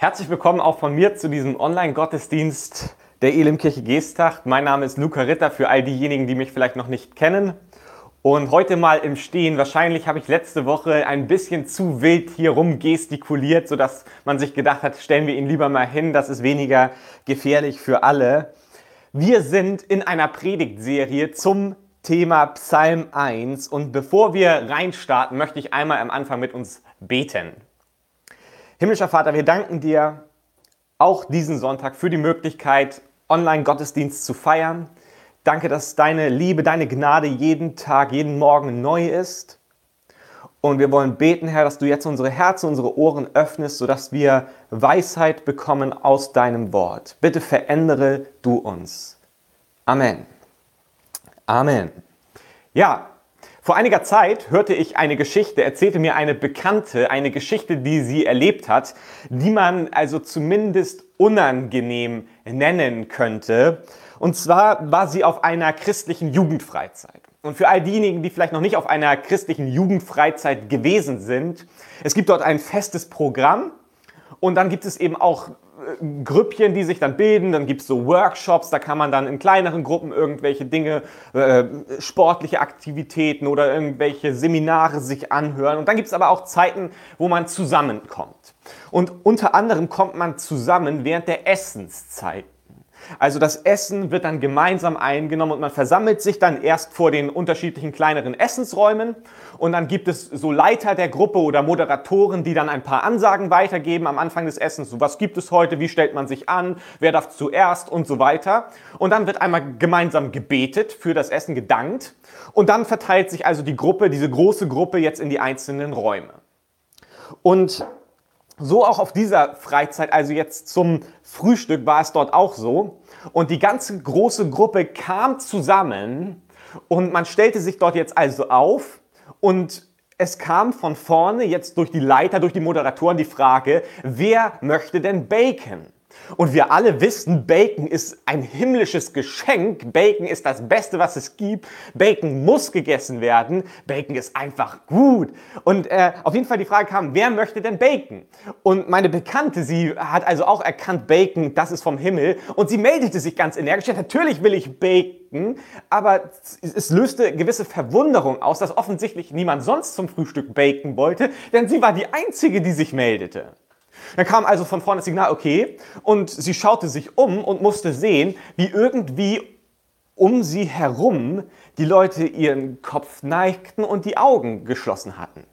Herzlich willkommen auch von mir zu diesem Online-Gottesdienst der Elimkirche Geestach. Mein Name ist Luca Ritter für all diejenigen, die mich vielleicht noch nicht kennen. Und heute mal im Stehen. Wahrscheinlich habe ich letzte Woche ein bisschen zu wild hier rum gestikuliert, sodass man sich gedacht hat, stellen wir ihn lieber mal hin, das ist weniger gefährlich für alle. Wir sind in einer Predigtserie zum Thema Psalm 1 und bevor wir reinstarten, möchte ich einmal am Anfang mit uns beten. Himmlischer Vater, wir danken dir auch diesen Sonntag für die Möglichkeit, Online-Gottesdienst zu feiern. Danke, dass deine Liebe, deine Gnade jeden Tag, jeden Morgen neu ist. Und wir wollen beten, Herr, dass du jetzt unsere Herzen, unsere Ohren öffnest, sodass wir Weisheit bekommen aus deinem Wort. Bitte verändere du uns. Amen. Amen. Ja, vor einiger Zeit hörte ich eine Geschichte, erzählte mir eine Bekannte eine Geschichte, die sie erlebt hat, die man also zumindest unangenehm nennen könnte. Und zwar war sie auf einer christlichen Jugendfreizeit. Und für all diejenigen, die vielleicht noch nicht auf einer christlichen Jugendfreizeit gewesen sind, es gibt dort ein festes Programm und dann gibt es eben auch Grüppchen, die sich dann bilden, dann gibt es so Workshops, da kann man dann in kleineren Gruppen irgendwelche Dinge, äh, sportliche Aktivitäten oder irgendwelche Seminare sich anhören. Und dann gibt es aber auch Zeiten, wo man zusammenkommt. Und unter anderem kommt man zusammen während der Essenszeit. Also das Essen wird dann gemeinsam eingenommen und man versammelt sich dann erst vor den unterschiedlichen kleineren Essensräumen und dann gibt es so Leiter der Gruppe oder Moderatoren, die dann ein paar Ansagen weitergeben am Anfang des Essens. So, was gibt es heute? Wie stellt man sich an? Wer darf zuerst? Und so weiter. Und dann wird einmal gemeinsam gebetet, für das Essen gedankt und dann verteilt sich also die Gruppe, diese große Gruppe jetzt in die einzelnen Räume. Und so auch auf dieser Freizeit, also jetzt zum Frühstück war es dort auch so. Und die ganze große Gruppe kam zusammen und man stellte sich dort jetzt also auf und es kam von vorne jetzt durch die Leiter, durch die Moderatoren die Frage, wer möchte denn Bacon? Und wir alle wissen, Bacon ist ein himmlisches Geschenk. Bacon ist das Beste, was es gibt. Bacon muss gegessen werden. Bacon ist einfach gut. Und äh, auf jeden Fall die Frage kam, wer möchte denn Bacon? Und meine Bekannte, sie hat also auch erkannt, Bacon, das ist vom Himmel. Und sie meldete sich ganz energisch. Natürlich will ich Bacon. Aber es löste gewisse Verwunderung aus, dass offensichtlich niemand sonst zum Frühstück Bacon wollte. Denn sie war die Einzige, die sich meldete. Dann kam also von vorne das Signal, okay, und sie schaute sich um und musste sehen, wie irgendwie um sie herum die Leute ihren Kopf neigten und die Augen geschlossen hatten.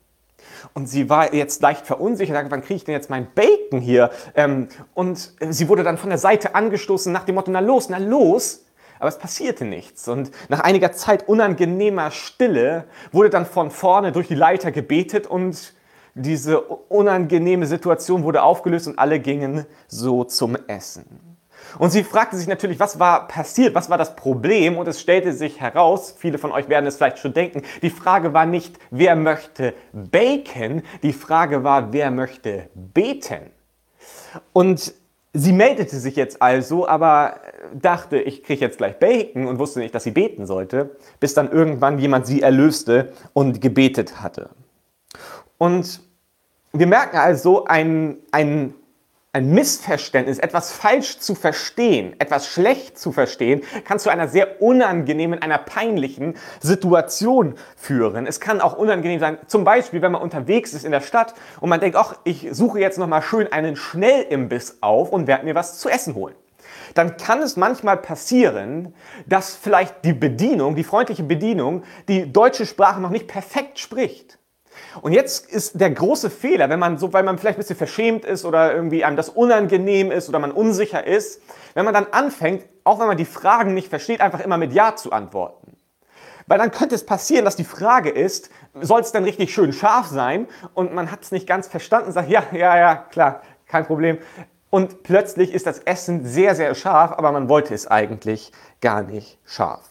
Und sie war jetzt leicht verunsichert, wann kriege ich denn jetzt mein Bacon hier? Ähm, und sie wurde dann von der Seite angestoßen nach dem Motto, na los, na los. Aber es passierte nichts. Und nach einiger Zeit unangenehmer Stille wurde dann von vorne durch die Leiter gebetet und diese unangenehme Situation wurde aufgelöst und alle gingen so zum Essen. Und sie fragte sich natürlich, was war passiert, was war das Problem? Und es stellte sich heraus, viele von euch werden es vielleicht schon denken, die Frage war nicht, wer möchte Bacon, die Frage war, wer möchte beten? Und sie meldete sich jetzt also, aber dachte, ich kriege jetzt gleich Bacon und wusste nicht, dass sie beten sollte, bis dann irgendwann jemand sie erlöste und gebetet hatte. Und wir merken also ein, ein, ein Missverständnis, etwas falsch zu verstehen, etwas schlecht zu verstehen, kann zu einer sehr unangenehmen, einer peinlichen Situation führen. Es kann auch unangenehm sein, zum Beispiel, wenn man unterwegs ist in der Stadt und man denkt, ach, ich suche jetzt nochmal schön einen Schnellimbiss auf und werde mir was zu essen holen dann kann es manchmal passieren, dass vielleicht die Bedienung, die freundliche Bedienung, die deutsche Sprache noch nicht perfekt spricht. Und jetzt ist der große Fehler, wenn man so, weil man vielleicht ein bisschen verschämt ist oder irgendwie einem das unangenehm ist oder man unsicher ist, wenn man dann anfängt, auch wenn man die Fragen nicht versteht, einfach immer mit Ja zu antworten. Weil dann könnte es passieren, dass die Frage ist, soll es denn richtig schön scharf sein? Und man hat es nicht ganz verstanden, sagt, ja, ja, ja, klar, kein Problem. Und plötzlich ist das Essen sehr, sehr scharf, aber man wollte es eigentlich gar nicht scharf.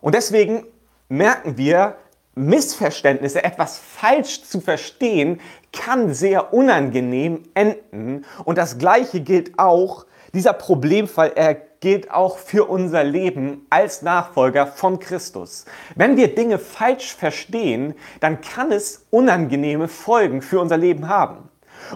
Und deswegen merken wir, Missverständnisse, etwas falsch zu verstehen, kann sehr unangenehm enden. Und das Gleiche gilt auch, dieser Problemfall, er gilt auch für unser Leben als Nachfolger von Christus. Wenn wir Dinge falsch verstehen, dann kann es unangenehme Folgen für unser Leben haben.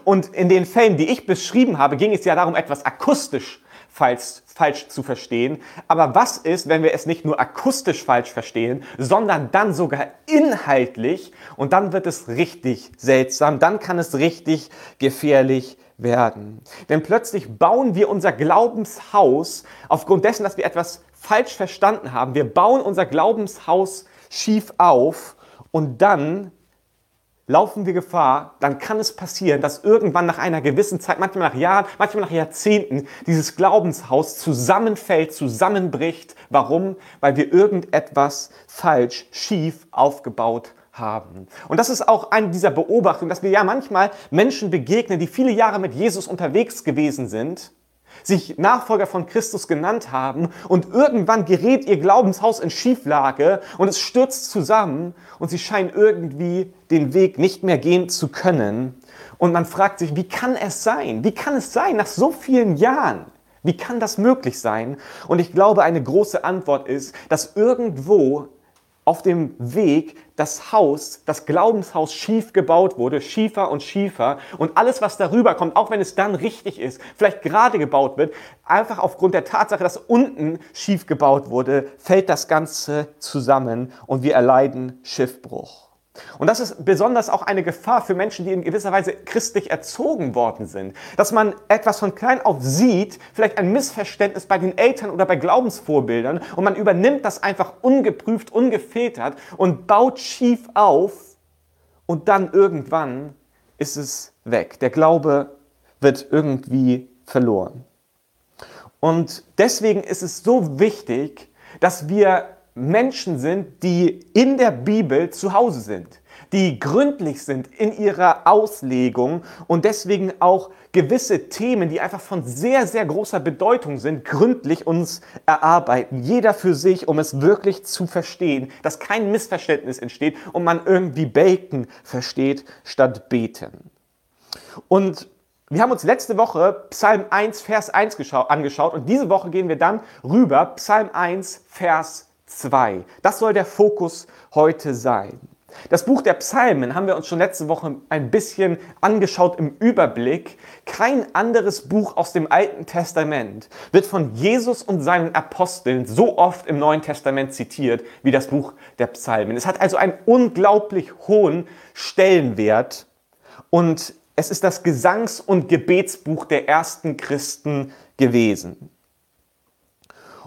Und in den Fällen, die ich beschrieben habe, ging es ja darum, etwas akustisch falsch, falsch zu verstehen. Aber was ist, wenn wir es nicht nur akustisch falsch verstehen, sondern dann sogar inhaltlich? Und dann wird es richtig seltsam, dann kann es richtig gefährlich werden. Denn plötzlich bauen wir unser Glaubenshaus aufgrund dessen, dass wir etwas falsch verstanden haben. Wir bauen unser Glaubenshaus schief auf und dann laufen wir Gefahr, dann kann es passieren, dass irgendwann nach einer gewissen Zeit, manchmal nach Jahren, manchmal nach Jahrzehnten, dieses Glaubenshaus zusammenfällt, zusammenbricht. Warum? Weil wir irgendetwas falsch, schief aufgebaut haben. Und das ist auch eine dieser Beobachtungen, dass wir ja manchmal Menschen begegnen, die viele Jahre mit Jesus unterwegs gewesen sind sich Nachfolger von Christus genannt haben und irgendwann gerät ihr Glaubenshaus in Schieflage und es stürzt zusammen und sie scheinen irgendwie den Weg nicht mehr gehen zu können. Und man fragt sich, wie kann es sein? Wie kann es sein nach so vielen Jahren? Wie kann das möglich sein? Und ich glaube, eine große Antwort ist, dass irgendwo auf dem Weg das Haus, das Glaubenshaus schief gebaut wurde, schiefer und schiefer und alles, was darüber kommt, auch wenn es dann richtig ist, vielleicht gerade gebaut wird, einfach aufgrund der Tatsache, dass unten schief gebaut wurde, fällt das Ganze zusammen und wir erleiden Schiffbruch. Und das ist besonders auch eine Gefahr für Menschen, die in gewisser Weise christlich erzogen worden sind. Dass man etwas von klein auf sieht, vielleicht ein Missverständnis bei den Eltern oder bei Glaubensvorbildern und man übernimmt das einfach ungeprüft, ungefiltert und baut schief auf und dann irgendwann ist es weg. Der Glaube wird irgendwie verloren. Und deswegen ist es so wichtig, dass wir Menschen sind, die in der Bibel zu Hause sind, die gründlich sind in ihrer Auslegung und deswegen auch gewisse Themen, die einfach von sehr, sehr großer Bedeutung sind, gründlich uns erarbeiten. Jeder für sich, um es wirklich zu verstehen, dass kein Missverständnis entsteht und man irgendwie Bacon versteht statt beten. Und wir haben uns letzte Woche Psalm 1, Vers 1 angeschaut und diese Woche gehen wir dann rüber, Psalm 1, Vers 1. 2. Das soll der Fokus heute sein. Das Buch der Psalmen haben wir uns schon letzte Woche ein bisschen angeschaut im Überblick. Kein anderes Buch aus dem Alten Testament wird von Jesus und seinen Aposteln so oft im Neuen Testament zitiert wie das Buch der Psalmen. Es hat also einen unglaublich hohen Stellenwert und es ist das Gesangs- und Gebetsbuch der ersten Christen gewesen.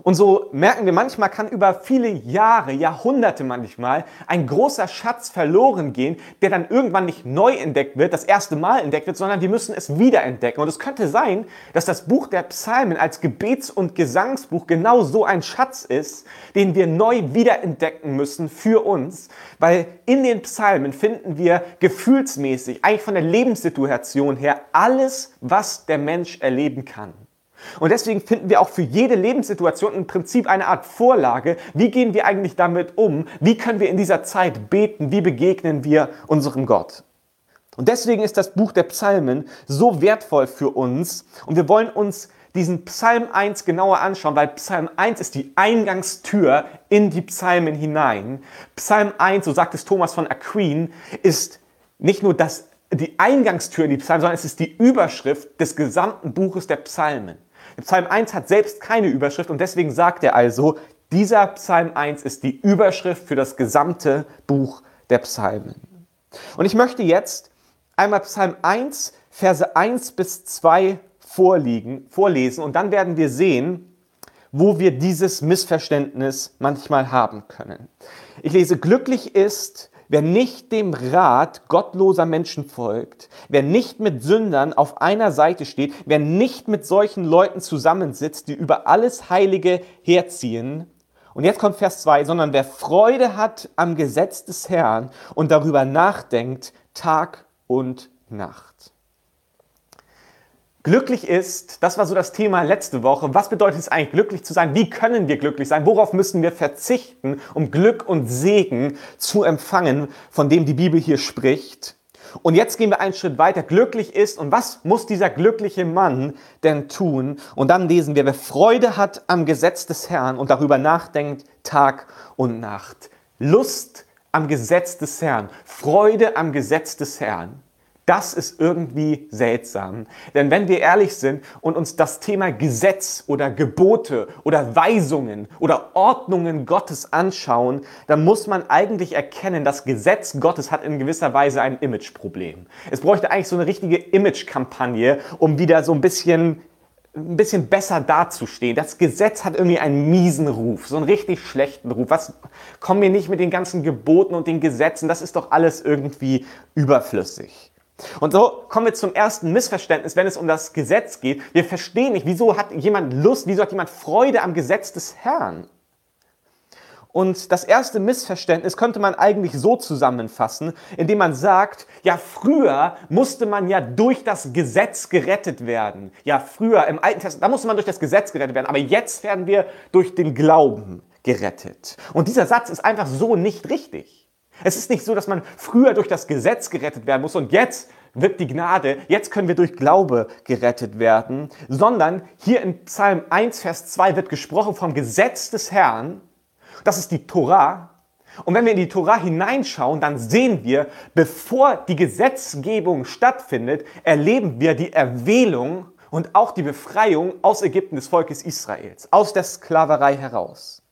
Und so merken wir, manchmal kann über viele Jahre, Jahrhunderte manchmal ein großer Schatz verloren gehen, der dann irgendwann nicht neu entdeckt wird, das erste Mal entdeckt wird, sondern wir müssen es wiederentdecken. Und es könnte sein, dass das Buch der Psalmen als Gebets- und Gesangsbuch genau so ein Schatz ist, den wir neu wiederentdecken müssen für uns, weil in den Psalmen finden wir gefühlsmäßig, eigentlich von der Lebenssituation her, alles, was der Mensch erleben kann. Und deswegen finden wir auch für jede Lebenssituation im Prinzip eine Art Vorlage. Wie gehen wir eigentlich damit um? Wie können wir in dieser Zeit beten? Wie begegnen wir unserem Gott? Und deswegen ist das Buch der Psalmen so wertvoll für uns. Und wir wollen uns diesen Psalm 1 genauer anschauen, weil Psalm 1 ist die Eingangstür in die Psalmen hinein. Psalm 1, so sagt es Thomas von Aquin, ist nicht nur das, die Eingangstür in die Psalmen, sondern es ist die Überschrift des gesamten Buches der Psalmen. Psalm 1 hat selbst keine Überschrift und deswegen sagt er also, dieser Psalm 1 ist die Überschrift für das gesamte Buch der Psalmen. Und ich möchte jetzt einmal Psalm 1, Verse 1 bis 2 vorliegen, vorlesen und dann werden wir sehen, wo wir dieses Missverständnis manchmal haben können. Ich lese, glücklich ist, Wer nicht dem Rat gottloser Menschen folgt, wer nicht mit Sündern auf einer Seite steht, wer nicht mit solchen Leuten zusammensitzt, die über alles Heilige herziehen, und jetzt kommt Vers 2, sondern wer Freude hat am Gesetz des Herrn und darüber nachdenkt, Tag und Nacht. Glücklich ist, das war so das Thema letzte Woche. Was bedeutet es eigentlich, glücklich zu sein? Wie können wir glücklich sein? Worauf müssen wir verzichten, um Glück und Segen zu empfangen, von dem die Bibel hier spricht? Und jetzt gehen wir einen Schritt weiter. Glücklich ist und was muss dieser glückliche Mann denn tun? Und dann lesen wir, wer Freude hat am Gesetz des Herrn und darüber nachdenkt Tag und Nacht. Lust am Gesetz des Herrn, Freude am Gesetz des Herrn. Das ist irgendwie seltsam. Denn wenn wir ehrlich sind und uns das Thema Gesetz oder Gebote oder Weisungen oder Ordnungen Gottes anschauen, dann muss man eigentlich erkennen, das Gesetz Gottes hat in gewisser Weise ein Imageproblem. Es bräuchte eigentlich so eine richtige Imagekampagne, um wieder so ein bisschen ein bisschen besser dazustehen. Das Gesetz hat irgendwie einen miesen Ruf, so einen richtig schlechten Ruf. Was kommen wir nicht mit den ganzen Geboten und den Gesetzen? Das ist doch alles irgendwie überflüssig. Und so kommen wir zum ersten Missverständnis, wenn es um das Gesetz geht. Wir verstehen nicht, wieso hat jemand Lust, wieso hat jemand Freude am Gesetz des Herrn? Und das erste Missverständnis könnte man eigentlich so zusammenfassen, indem man sagt, ja, früher musste man ja durch das Gesetz gerettet werden. Ja, früher im Alten Testament, da musste man durch das Gesetz gerettet werden, aber jetzt werden wir durch den Glauben gerettet. Und dieser Satz ist einfach so nicht richtig. Es ist nicht so, dass man früher durch das Gesetz gerettet werden muss und jetzt wird die Gnade, jetzt können wir durch Glaube gerettet werden, sondern hier in Psalm 1, Vers 2 wird gesprochen vom Gesetz des Herrn, das ist die Torah. Und wenn wir in die Torah hineinschauen, dann sehen wir, bevor die Gesetzgebung stattfindet, erleben wir die Erwählung und auch die Befreiung aus Ägypten des Volkes Israels, aus der Sklaverei heraus.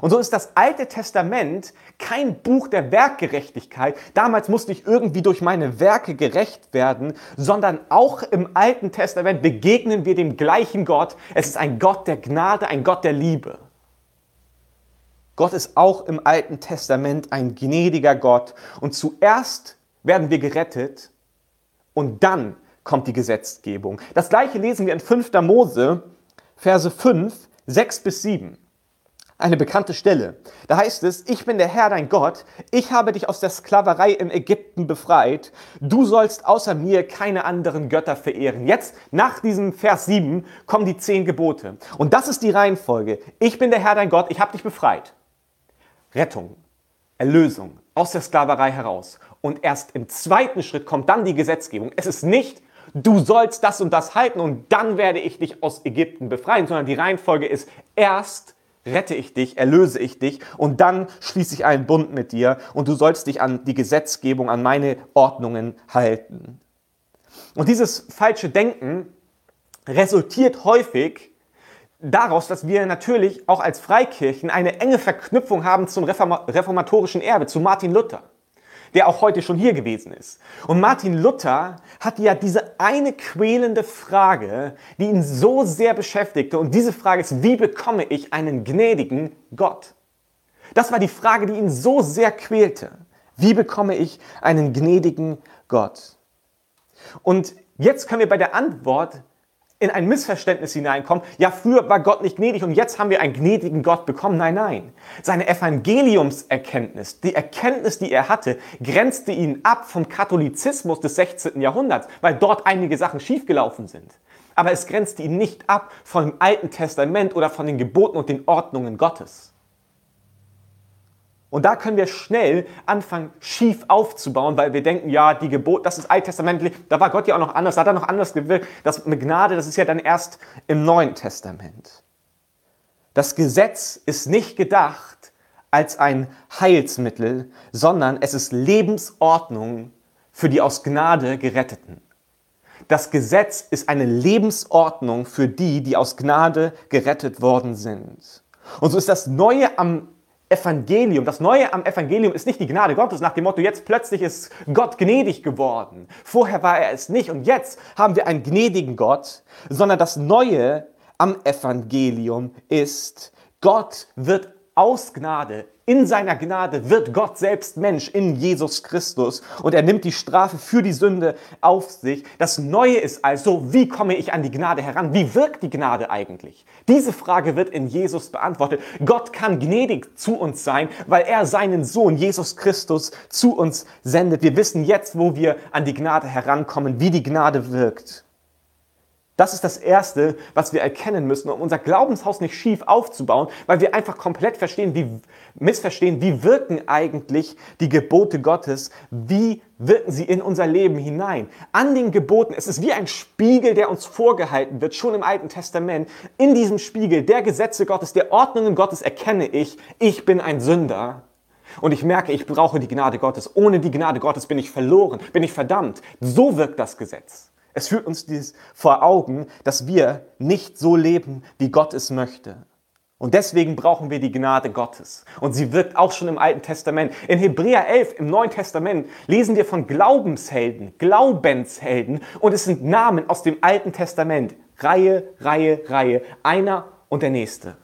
Und so ist das Alte Testament kein Buch der Werkgerechtigkeit. Damals musste ich irgendwie durch meine Werke gerecht werden, sondern auch im Alten Testament begegnen wir dem gleichen Gott. Es ist ein Gott der Gnade, ein Gott der Liebe. Gott ist auch im Alten Testament ein gnädiger Gott. Und zuerst werden wir gerettet und dann kommt die Gesetzgebung. Das gleiche lesen wir in 5. Mose, Verse 5, 6 bis 7. Eine bekannte Stelle. Da heißt es, ich bin der Herr dein Gott, ich habe dich aus der Sklaverei in Ägypten befreit, du sollst außer mir keine anderen Götter verehren. Jetzt, nach diesem Vers 7, kommen die zehn Gebote. Und das ist die Reihenfolge. Ich bin der Herr dein Gott, ich habe dich befreit. Rettung, Erlösung aus der Sklaverei heraus. Und erst im zweiten Schritt kommt dann die Gesetzgebung. Es ist nicht, du sollst das und das halten und dann werde ich dich aus Ägypten befreien, sondern die Reihenfolge ist, erst rette ich dich, erlöse ich dich und dann schließe ich einen Bund mit dir und du sollst dich an die Gesetzgebung, an meine Ordnungen halten. Und dieses falsche Denken resultiert häufig daraus, dass wir natürlich auch als Freikirchen eine enge Verknüpfung haben zum reformatorischen Erbe, zu Martin Luther, der auch heute schon hier gewesen ist. Und Martin Luther hatte ja diese eine quälende Frage, die ihn so sehr beschäftigte. Und diese Frage ist, wie bekomme ich einen gnädigen Gott? Das war die Frage, die ihn so sehr quälte. Wie bekomme ich einen gnädigen Gott? Und jetzt können wir bei der Antwort in ein Missverständnis hineinkommen, ja, früher war Gott nicht gnädig und jetzt haben wir einen gnädigen Gott bekommen. Nein, nein. Seine Evangeliumserkenntnis, die Erkenntnis, die er hatte, grenzte ihn ab vom Katholizismus des 16. Jahrhunderts, weil dort einige Sachen schiefgelaufen sind. Aber es grenzte ihn nicht ab vom Alten Testament oder von den Geboten und den Ordnungen Gottes. Und da können wir schnell anfangen, schief aufzubauen, weil wir denken, ja, die Gebot, das ist alttestamentlich, da war Gott ja auch noch anders, da hat er noch anders gewirkt. Das mit Gnade, das ist ja dann erst im Neuen Testament. Das Gesetz ist nicht gedacht als ein Heilsmittel, sondern es ist Lebensordnung für die aus Gnade Geretteten. Das Gesetz ist eine Lebensordnung für die, die aus Gnade gerettet worden sind. Und so ist das Neue am Evangelium, das Neue am Evangelium ist nicht die Gnade Gottes nach dem Motto, jetzt plötzlich ist Gott gnädig geworden. Vorher war er es nicht und jetzt haben wir einen gnädigen Gott, sondern das Neue am Evangelium ist, Gott wird aus Gnade in seiner Gnade wird Gott selbst Mensch in Jesus Christus und er nimmt die Strafe für die Sünde auf sich. Das Neue ist also, wie komme ich an die Gnade heran? Wie wirkt die Gnade eigentlich? Diese Frage wird in Jesus beantwortet. Gott kann gnädig zu uns sein, weil er seinen Sohn Jesus Christus zu uns sendet. Wir wissen jetzt, wo wir an die Gnade herankommen, wie die Gnade wirkt. Das ist das Erste, was wir erkennen müssen, um unser Glaubenshaus nicht schief aufzubauen, weil wir einfach komplett verstehen, wie, missverstehen, wie wirken eigentlich die Gebote Gottes, wie wirken sie in unser Leben hinein. An den Geboten, es ist wie ein Spiegel, der uns vorgehalten wird, schon im Alten Testament. In diesem Spiegel der Gesetze Gottes, der Ordnungen Gottes erkenne ich, ich bin ein Sünder. Und ich merke, ich brauche die Gnade Gottes. Ohne die Gnade Gottes bin ich verloren, bin ich verdammt. So wirkt das Gesetz. Es führt uns dies vor Augen, dass wir nicht so leben, wie Gott es möchte. Und deswegen brauchen wir die Gnade Gottes. Und sie wirkt auch schon im Alten Testament. In Hebräer 11 im Neuen Testament lesen wir von Glaubenshelden, Glaubenshelden. Und es sind Namen aus dem Alten Testament. Reihe, Reihe, Reihe. Einer und der nächste.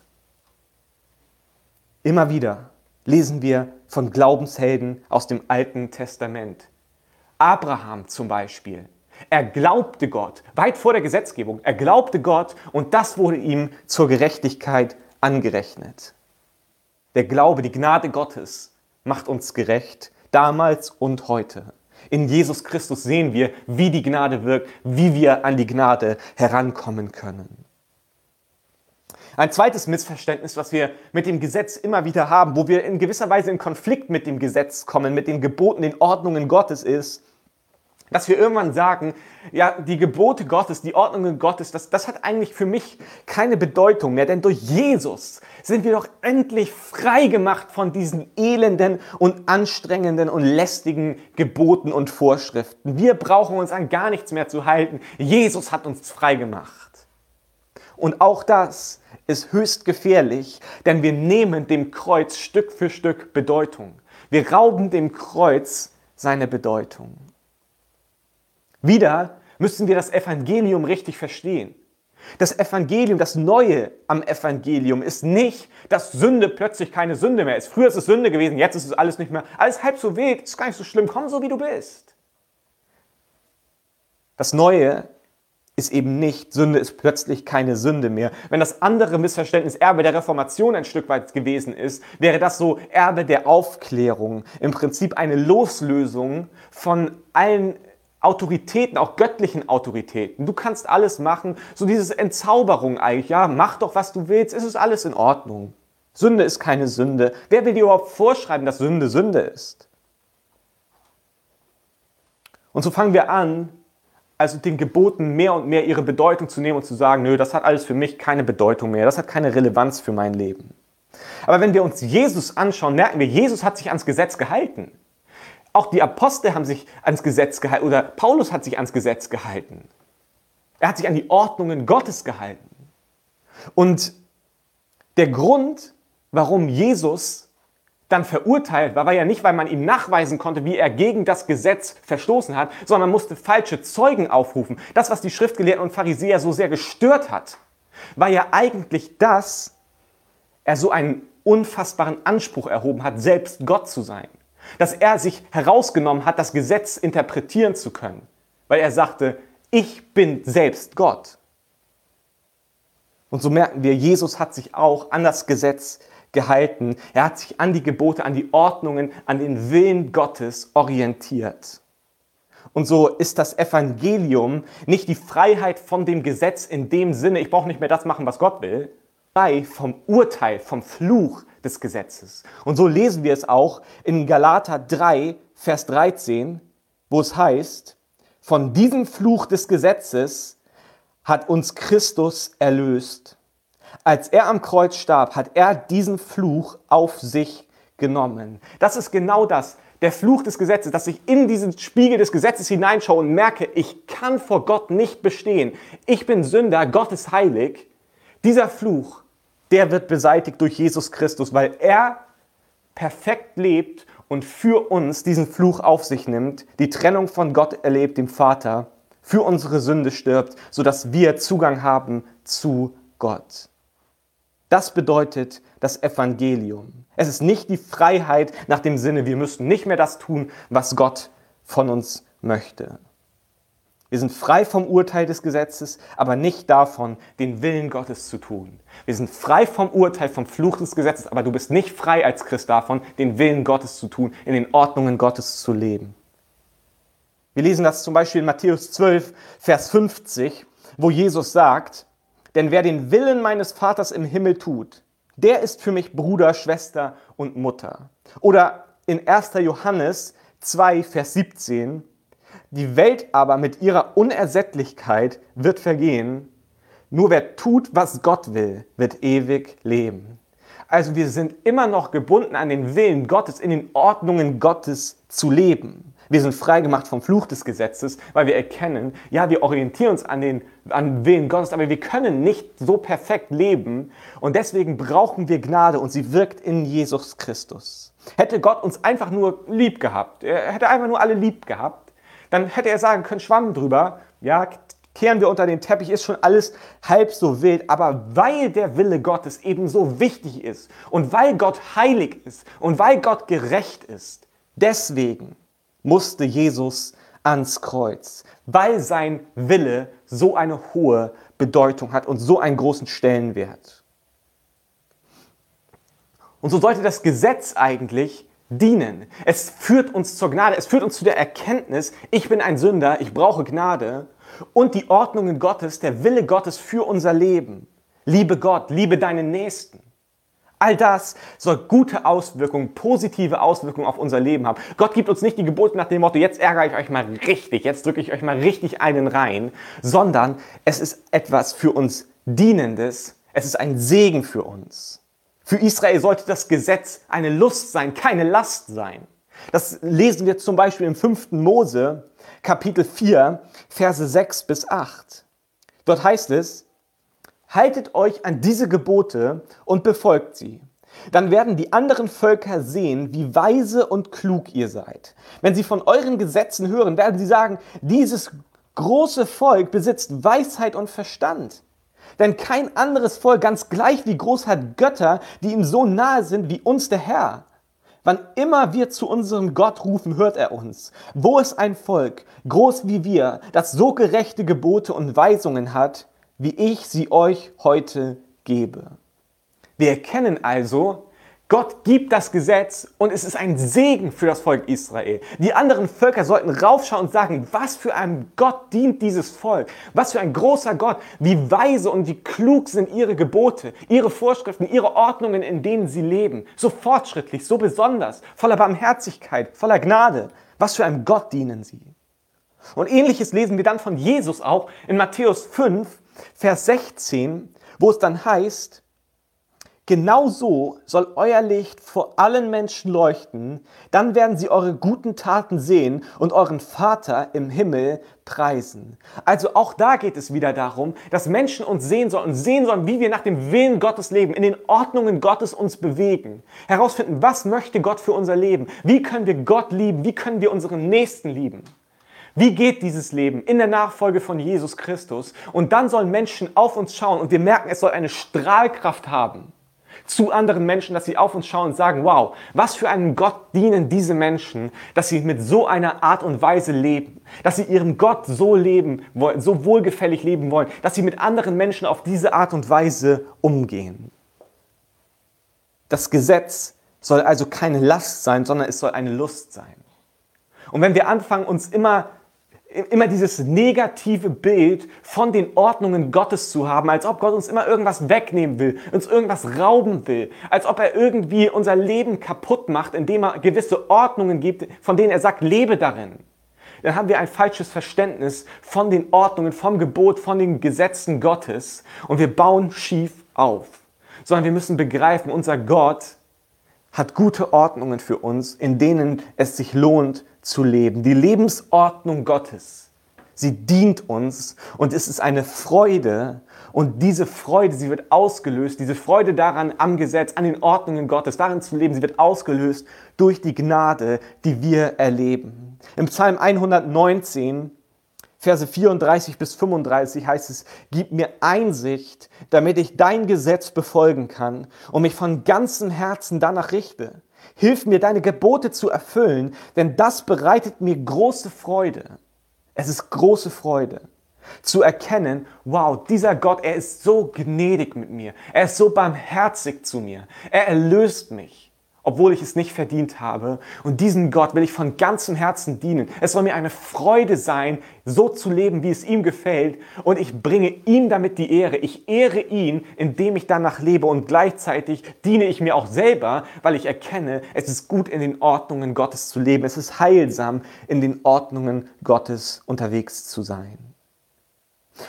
Immer wieder lesen wir von Glaubenshelden aus dem Alten Testament. Abraham zum Beispiel. Er glaubte Gott, weit vor der Gesetzgebung. Er glaubte Gott und das wurde ihm zur Gerechtigkeit angerechnet. Der Glaube, die Gnade Gottes macht uns gerecht, damals und heute. In Jesus Christus sehen wir, wie die Gnade wirkt, wie wir an die Gnade herankommen können. Ein zweites Missverständnis, was wir mit dem Gesetz immer wieder haben, wo wir in gewisser Weise in Konflikt mit dem Gesetz kommen, mit den Geboten, den Ordnungen Gottes ist, dass wir irgendwann sagen, ja, die Gebote Gottes, die Ordnungen Gottes, das, das hat eigentlich für mich keine Bedeutung mehr, denn durch Jesus sind wir doch endlich frei gemacht von diesen elenden und anstrengenden und lästigen Geboten und Vorschriften. Wir brauchen uns an gar nichts mehr zu halten. Jesus hat uns frei gemacht. Und auch das ist höchst gefährlich, denn wir nehmen dem Kreuz Stück für Stück Bedeutung. Wir rauben dem Kreuz seine Bedeutung. Wieder müssen wir das Evangelium richtig verstehen. Das Evangelium, das Neue am Evangelium ist nicht, dass Sünde plötzlich keine Sünde mehr ist. Früher ist es Sünde gewesen, jetzt ist es alles nicht mehr. Alles halb so wild, ist gar nicht so schlimm, komm so wie du bist. Das Neue ist eben nicht, Sünde ist plötzlich keine Sünde mehr. Wenn das andere Missverständnis Erbe der Reformation ein Stück weit gewesen ist, wäre das so Erbe der Aufklärung. Im Prinzip eine Loslösung von allen Autoritäten, auch göttlichen Autoritäten. Du kannst alles machen. So dieses Entzauberung eigentlich. Ja, mach doch, was du willst. Es ist alles in Ordnung. Sünde ist keine Sünde. Wer will dir überhaupt vorschreiben, dass Sünde Sünde ist? Und so fangen wir an, also den Geboten mehr und mehr ihre Bedeutung zu nehmen und zu sagen, nö, das hat alles für mich keine Bedeutung mehr. Das hat keine Relevanz für mein Leben. Aber wenn wir uns Jesus anschauen, merken wir, Jesus hat sich ans Gesetz gehalten. Auch die Apostel haben sich ans Gesetz gehalten oder Paulus hat sich ans Gesetz gehalten. Er hat sich an die Ordnungen Gottes gehalten. Und der Grund, warum Jesus dann verurteilt war, war ja nicht, weil man ihm nachweisen konnte, wie er gegen das Gesetz verstoßen hat, sondern man musste falsche Zeugen aufrufen. Das, was die Schriftgelehrten und Pharisäer so sehr gestört hat, war ja eigentlich, dass er so einen unfassbaren Anspruch erhoben hat, selbst Gott zu sein dass er sich herausgenommen hat, das Gesetz interpretieren zu können, weil er sagte, ich bin selbst Gott. Und so merken wir, Jesus hat sich auch an das Gesetz gehalten. Er hat sich an die Gebote, an die Ordnungen, an den Willen Gottes orientiert. Und so ist das Evangelium nicht die Freiheit von dem Gesetz in dem Sinne, ich brauche nicht mehr das machen, was Gott will, frei vom Urteil, vom Fluch des Gesetzes. Und so lesen wir es auch in Galater 3, Vers 13, wo es heißt, von diesem Fluch des Gesetzes hat uns Christus erlöst. Als er am Kreuz starb, hat er diesen Fluch auf sich genommen. Das ist genau das, der Fluch des Gesetzes, dass ich in diesen Spiegel des Gesetzes hineinschaue und merke, ich kann vor Gott nicht bestehen. Ich bin Sünder, Gott ist heilig. Dieser Fluch der wird beseitigt durch Jesus Christus, weil er perfekt lebt und für uns diesen Fluch auf sich nimmt, die Trennung von Gott erlebt, dem Vater, für unsere Sünde stirbt, sodass wir Zugang haben zu Gott. Das bedeutet das Evangelium. Es ist nicht die Freiheit nach dem Sinne, wir müssen nicht mehr das tun, was Gott von uns möchte. Wir sind frei vom Urteil des Gesetzes, aber nicht davon, den Willen Gottes zu tun. Wir sind frei vom Urteil, vom Fluch des Gesetzes, aber du bist nicht frei als Christ davon, den Willen Gottes zu tun, in den Ordnungen Gottes zu leben. Wir lesen das zum Beispiel in Matthäus 12, Vers 50, wo Jesus sagt, denn wer den Willen meines Vaters im Himmel tut, der ist für mich Bruder, Schwester und Mutter. Oder in 1. Johannes 2, Vers 17, die Welt aber mit ihrer Unersättlichkeit wird vergehen. Nur wer tut, was Gott will, wird ewig leben. Also wir sind immer noch gebunden an den Willen Gottes, in den Ordnungen Gottes zu leben. Wir sind freigemacht vom Fluch des Gesetzes, weil wir erkennen, ja, wir orientieren uns an den, an Willen Gottes, aber wir können nicht so perfekt leben. Und deswegen brauchen wir Gnade und sie wirkt in Jesus Christus. Hätte Gott uns einfach nur lieb gehabt, er hätte einfach nur alle lieb gehabt, dann hätte er sagen können, Schwamm drüber, ja, kehren wir unter den Teppich, ist schon alles halb so wild. Aber weil der Wille Gottes eben so wichtig ist und weil Gott heilig ist und weil Gott gerecht ist, deswegen musste Jesus ans Kreuz, weil sein Wille so eine hohe Bedeutung hat und so einen großen Stellenwert. Und so sollte das Gesetz eigentlich dienen. Es führt uns zur Gnade, es führt uns zu der Erkenntnis, ich bin ein Sünder, ich brauche Gnade und die Ordnungen Gottes, der Wille Gottes für unser Leben. Liebe Gott, liebe deinen Nächsten. All das soll gute Auswirkungen, positive Auswirkungen auf unser Leben haben. Gott gibt uns nicht die Gebote nach dem Motto, jetzt ärgere ich euch mal richtig, jetzt drücke ich euch mal richtig einen rein, sondern es ist etwas für uns Dienendes, es ist ein Segen für uns. Für Israel sollte das Gesetz eine Lust sein, keine Last sein. Das lesen wir zum Beispiel im 5. Mose, Kapitel 4, Verse 6 bis 8. Dort heißt es, Haltet euch an diese Gebote und befolgt sie. Dann werden die anderen Völker sehen, wie weise und klug ihr seid. Wenn sie von euren Gesetzen hören, werden sie sagen, dieses große Volk besitzt Weisheit und Verstand. Denn kein anderes Volk, ganz gleich wie groß, hat Götter, die ihm so nahe sind wie uns der Herr. Wann immer wir zu unserem Gott rufen, hört er uns. Wo ist ein Volk, groß wie wir, das so gerechte Gebote und Weisungen hat, wie ich sie euch heute gebe. Wir erkennen also, Gott gibt das Gesetz und es ist ein Segen für das Volk Israel. Die anderen Völker sollten raufschauen und sagen, was für ein Gott dient dieses Volk? Was für ein großer Gott? Wie weise und wie klug sind ihre Gebote, ihre Vorschriften, ihre Ordnungen, in denen sie leben. So fortschrittlich, so besonders, voller Barmherzigkeit, voller Gnade. Was für ein Gott dienen sie? Und ähnliches lesen wir dann von Jesus auch in Matthäus 5, Vers 16, wo es dann heißt, Genau so soll euer Licht vor allen Menschen leuchten, dann werden sie eure guten Taten sehen und euren Vater im Himmel preisen. Also auch da geht es wieder darum, dass Menschen uns sehen sollen sehen sollen, wie wir nach dem Willen Gottes leben, in den Ordnungen Gottes uns bewegen. Herausfinden, was möchte Gott für unser Leben? Wie können wir Gott lieben? Wie können wir unseren Nächsten lieben? Wie geht dieses Leben in der Nachfolge von Jesus Christus? Und dann sollen Menschen auf uns schauen und wir merken, es soll eine Strahlkraft haben zu anderen Menschen, dass sie auf uns schauen und sagen, wow, was für einen Gott dienen diese Menschen, dass sie mit so einer Art und Weise leben, dass sie ihrem Gott so leben wollen, so wohlgefällig leben wollen, dass sie mit anderen Menschen auf diese Art und Weise umgehen. Das Gesetz soll also keine Last sein, sondern es soll eine Lust sein. Und wenn wir anfangen, uns immer immer dieses negative Bild von den Ordnungen Gottes zu haben, als ob Gott uns immer irgendwas wegnehmen will, uns irgendwas rauben will, als ob er irgendwie unser Leben kaputt macht, indem er gewisse Ordnungen gibt, von denen er sagt, lebe darin. Dann haben wir ein falsches Verständnis von den Ordnungen, vom Gebot, von den Gesetzen Gottes und wir bauen schief auf. Sondern wir müssen begreifen, unser Gott hat gute Ordnungen für uns, in denen es sich lohnt zu leben. Die Lebensordnung Gottes, sie dient uns und es ist eine Freude. Und diese Freude, sie wird ausgelöst, diese Freude daran am Gesetz, an den Ordnungen Gottes, darin zu leben, sie wird ausgelöst durch die Gnade, die wir erleben. Im Psalm 119 Verse 34 bis 35 heißt es, gib mir Einsicht, damit ich dein Gesetz befolgen kann und mich von ganzem Herzen danach richte. Hilf mir, deine Gebote zu erfüllen, denn das bereitet mir große Freude. Es ist große Freude zu erkennen, wow, dieser Gott, er ist so gnädig mit mir. Er ist so barmherzig zu mir. Er erlöst mich obwohl ich es nicht verdient habe. Und diesen Gott will ich von ganzem Herzen dienen. Es soll mir eine Freude sein, so zu leben, wie es ihm gefällt. Und ich bringe ihm damit die Ehre. Ich ehre ihn, indem ich danach lebe. Und gleichzeitig diene ich mir auch selber, weil ich erkenne, es ist gut, in den Ordnungen Gottes zu leben. Es ist heilsam, in den Ordnungen Gottes unterwegs zu sein.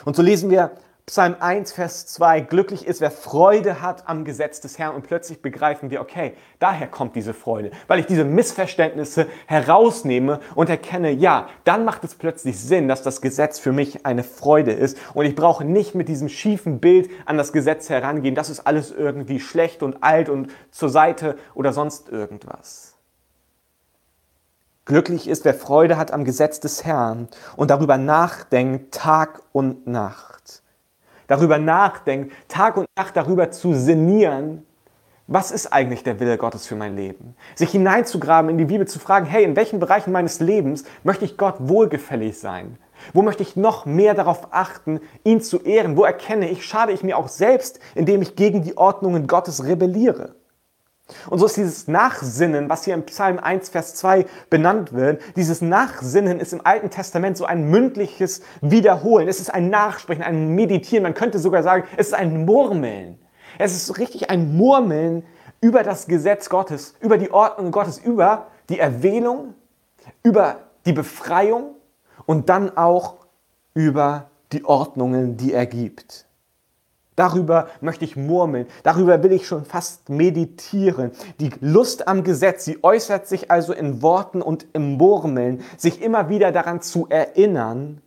Und so lesen wir Psalm 1, Vers 2, glücklich ist, wer Freude hat am Gesetz des Herrn. Und plötzlich begreifen wir, okay, daher kommt diese Freude, weil ich diese Missverständnisse herausnehme und erkenne, ja, dann macht es plötzlich Sinn, dass das Gesetz für mich eine Freude ist. Und ich brauche nicht mit diesem schiefen Bild an das Gesetz herangehen, das ist alles irgendwie schlecht und alt und zur Seite oder sonst irgendwas. Glücklich ist, wer Freude hat am Gesetz des Herrn und darüber nachdenkt Tag und Nacht darüber nachdenkt, Tag und Nacht darüber zu sinnieren, was ist eigentlich der Wille Gottes für mein Leben? Sich hineinzugraben in die Bibel, zu fragen, hey, in welchen Bereichen meines Lebens möchte ich Gott wohlgefällig sein? Wo möchte ich noch mehr darauf achten, ihn zu ehren? Wo erkenne ich, schade ich mir auch selbst, indem ich gegen die Ordnungen Gottes rebelliere? Und so ist dieses Nachsinnen, was hier im Psalm 1, Vers 2 benannt wird, dieses Nachsinnen ist im Alten Testament so ein mündliches Wiederholen. Es ist ein Nachsprechen, ein Meditieren. Man könnte sogar sagen, es ist ein Murmeln. Es ist richtig ein Murmeln über das Gesetz Gottes, über die Ordnung Gottes, über die Erwählung, über die Befreiung und dann auch über die Ordnungen, die er gibt. Darüber möchte ich murmeln. Darüber will ich schon fast meditieren. Die Lust am Gesetz, sie äußert sich also in Worten und im Murmeln, sich immer wieder daran zu erinnern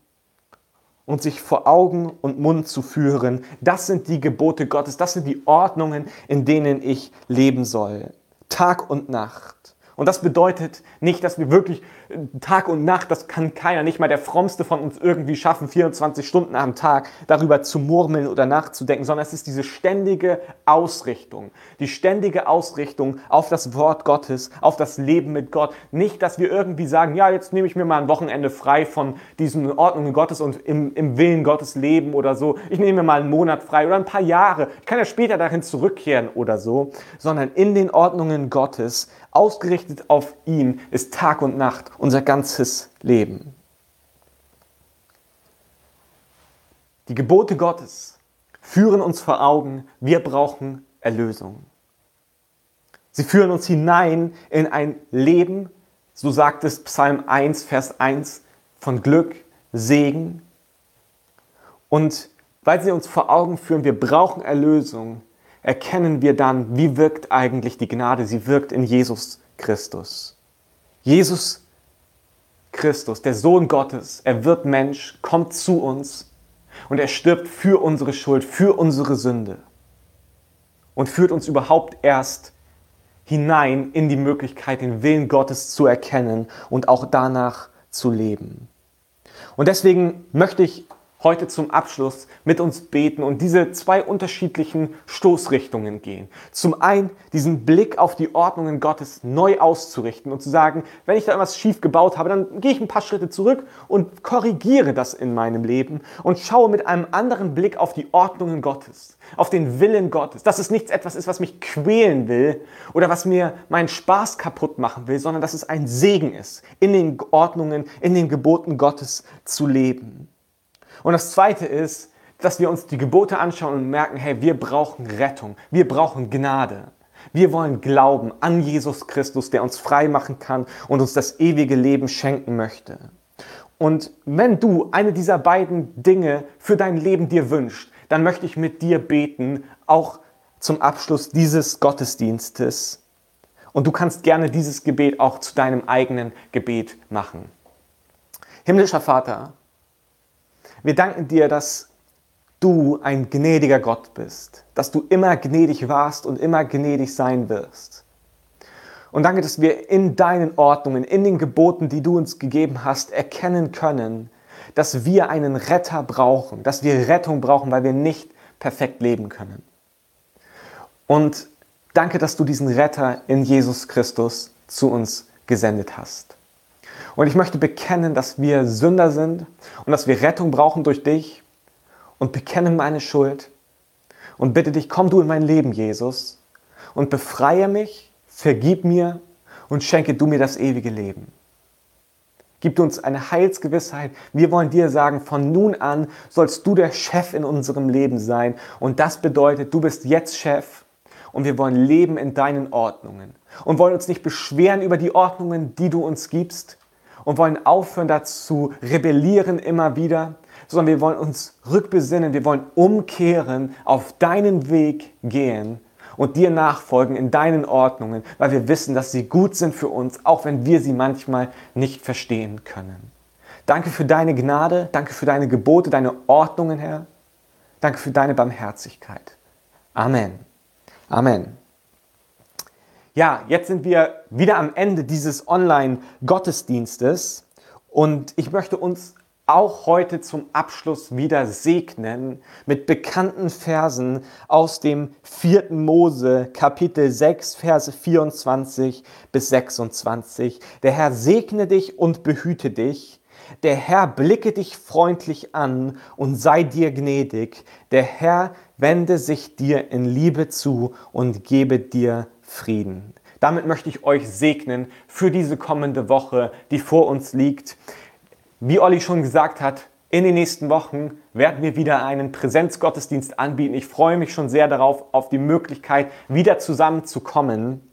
und sich vor Augen und Mund zu führen. Das sind die Gebote Gottes. Das sind die Ordnungen, in denen ich leben soll. Tag und Nacht. Und das bedeutet nicht, dass wir wirklich äh, Tag und Nacht, das kann keiner, nicht mal der Frommste von uns irgendwie schaffen, 24 Stunden am Tag darüber zu murmeln oder nachzudenken, sondern es ist diese ständige Ausrichtung, die ständige Ausrichtung auf das Wort Gottes, auf das Leben mit Gott. Nicht, dass wir irgendwie sagen, ja, jetzt nehme ich mir mal ein Wochenende frei von diesen Ordnungen Gottes und im, im Willen Gottes leben oder so. Ich nehme mir mal einen Monat frei oder ein paar Jahre. Ich kann ja später dahin zurückkehren oder so, sondern in den Ordnungen Gottes Ausgerichtet auf ihn ist Tag und Nacht unser ganzes Leben. Die Gebote Gottes führen uns vor Augen, wir brauchen Erlösung. Sie führen uns hinein in ein Leben, so sagt es Psalm 1, Vers 1, von Glück, Segen. Und weil sie uns vor Augen führen, wir brauchen Erlösung, erkennen wir dann, wie wirkt eigentlich die Gnade. Sie wirkt in Jesus Christus. Jesus Christus, der Sohn Gottes, er wird Mensch, kommt zu uns und er stirbt für unsere Schuld, für unsere Sünde und führt uns überhaupt erst hinein in die Möglichkeit, den Willen Gottes zu erkennen und auch danach zu leben. Und deswegen möchte ich heute zum Abschluss mit uns beten und diese zwei unterschiedlichen Stoßrichtungen gehen. Zum einen diesen Blick auf die Ordnungen Gottes neu auszurichten und zu sagen, wenn ich da etwas schief gebaut habe, dann gehe ich ein paar Schritte zurück und korrigiere das in meinem Leben und schaue mit einem anderen Blick auf die Ordnungen Gottes, auf den Willen Gottes, dass es nichts etwas ist, was mich quälen will oder was mir meinen Spaß kaputt machen will, sondern dass es ein Segen ist, in den Ordnungen, in den Geboten Gottes zu leben. Und das Zweite ist, dass wir uns die Gebote anschauen und merken, hey, wir brauchen Rettung, wir brauchen Gnade. Wir wollen glauben an Jesus Christus, der uns frei machen kann und uns das ewige Leben schenken möchte. Und wenn du eine dieser beiden Dinge für dein Leben dir wünscht, dann möchte ich mit dir beten, auch zum Abschluss dieses Gottesdienstes. Und du kannst gerne dieses Gebet auch zu deinem eigenen Gebet machen. Himmlischer Vater, wir danken dir, dass du ein gnädiger Gott bist, dass du immer gnädig warst und immer gnädig sein wirst. Und danke, dass wir in deinen Ordnungen, in den Geboten, die du uns gegeben hast, erkennen können, dass wir einen Retter brauchen, dass wir Rettung brauchen, weil wir nicht perfekt leben können. Und danke, dass du diesen Retter in Jesus Christus zu uns gesendet hast. Und ich möchte bekennen, dass wir Sünder sind und dass wir Rettung brauchen durch dich und bekenne meine Schuld und bitte dich, komm du in mein Leben, Jesus, und befreie mich, vergib mir und schenke du mir das ewige Leben. Gib uns eine Heilsgewissheit. Wir wollen dir sagen, von nun an sollst du der Chef in unserem Leben sein. Und das bedeutet, du bist jetzt Chef und wir wollen leben in deinen Ordnungen und wollen uns nicht beschweren über die Ordnungen, die du uns gibst, und wollen aufhören dazu rebellieren immer wieder, sondern wir wollen uns rückbesinnen, wir wollen umkehren, auf deinen Weg gehen und dir nachfolgen in deinen Ordnungen, weil wir wissen, dass sie gut sind für uns, auch wenn wir sie manchmal nicht verstehen können. Danke für deine Gnade, danke für deine Gebote, deine Ordnungen, Herr. Danke für deine Barmherzigkeit. Amen. Amen. Ja, jetzt sind wir wieder am Ende dieses Online-Gottesdienstes und ich möchte uns auch heute zum Abschluss wieder segnen mit bekannten Versen aus dem 4. Mose Kapitel 6 Verse 24 bis 26. Der Herr segne dich und behüte dich. Der Herr blicke dich freundlich an und sei dir gnädig. Der Herr wende sich dir in Liebe zu und gebe dir Frieden. Damit möchte ich euch segnen für diese kommende Woche, die vor uns liegt. Wie Olli schon gesagt hat, in den nächsten Wochen werden wir wieder einen Präsenzgottesdienst anbieten. Ich freue mich schon sehr darauf, auf die Möglichkeit, wieder zusammenzukommen.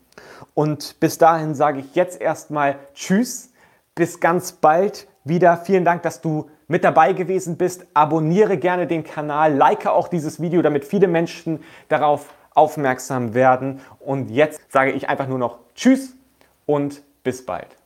Und bis dahin sage ich jetzt erstmal Tschüss, bis ganz bald wieder. Vielen Dank, dass du mit dabei gewesen bist. Abonniere gerne den Kanal, like auch dieses Video, damit viele Menschen darauf aufmerksam werden. Und jetzt sage ich einfach nur noch Tschüss und bis bald.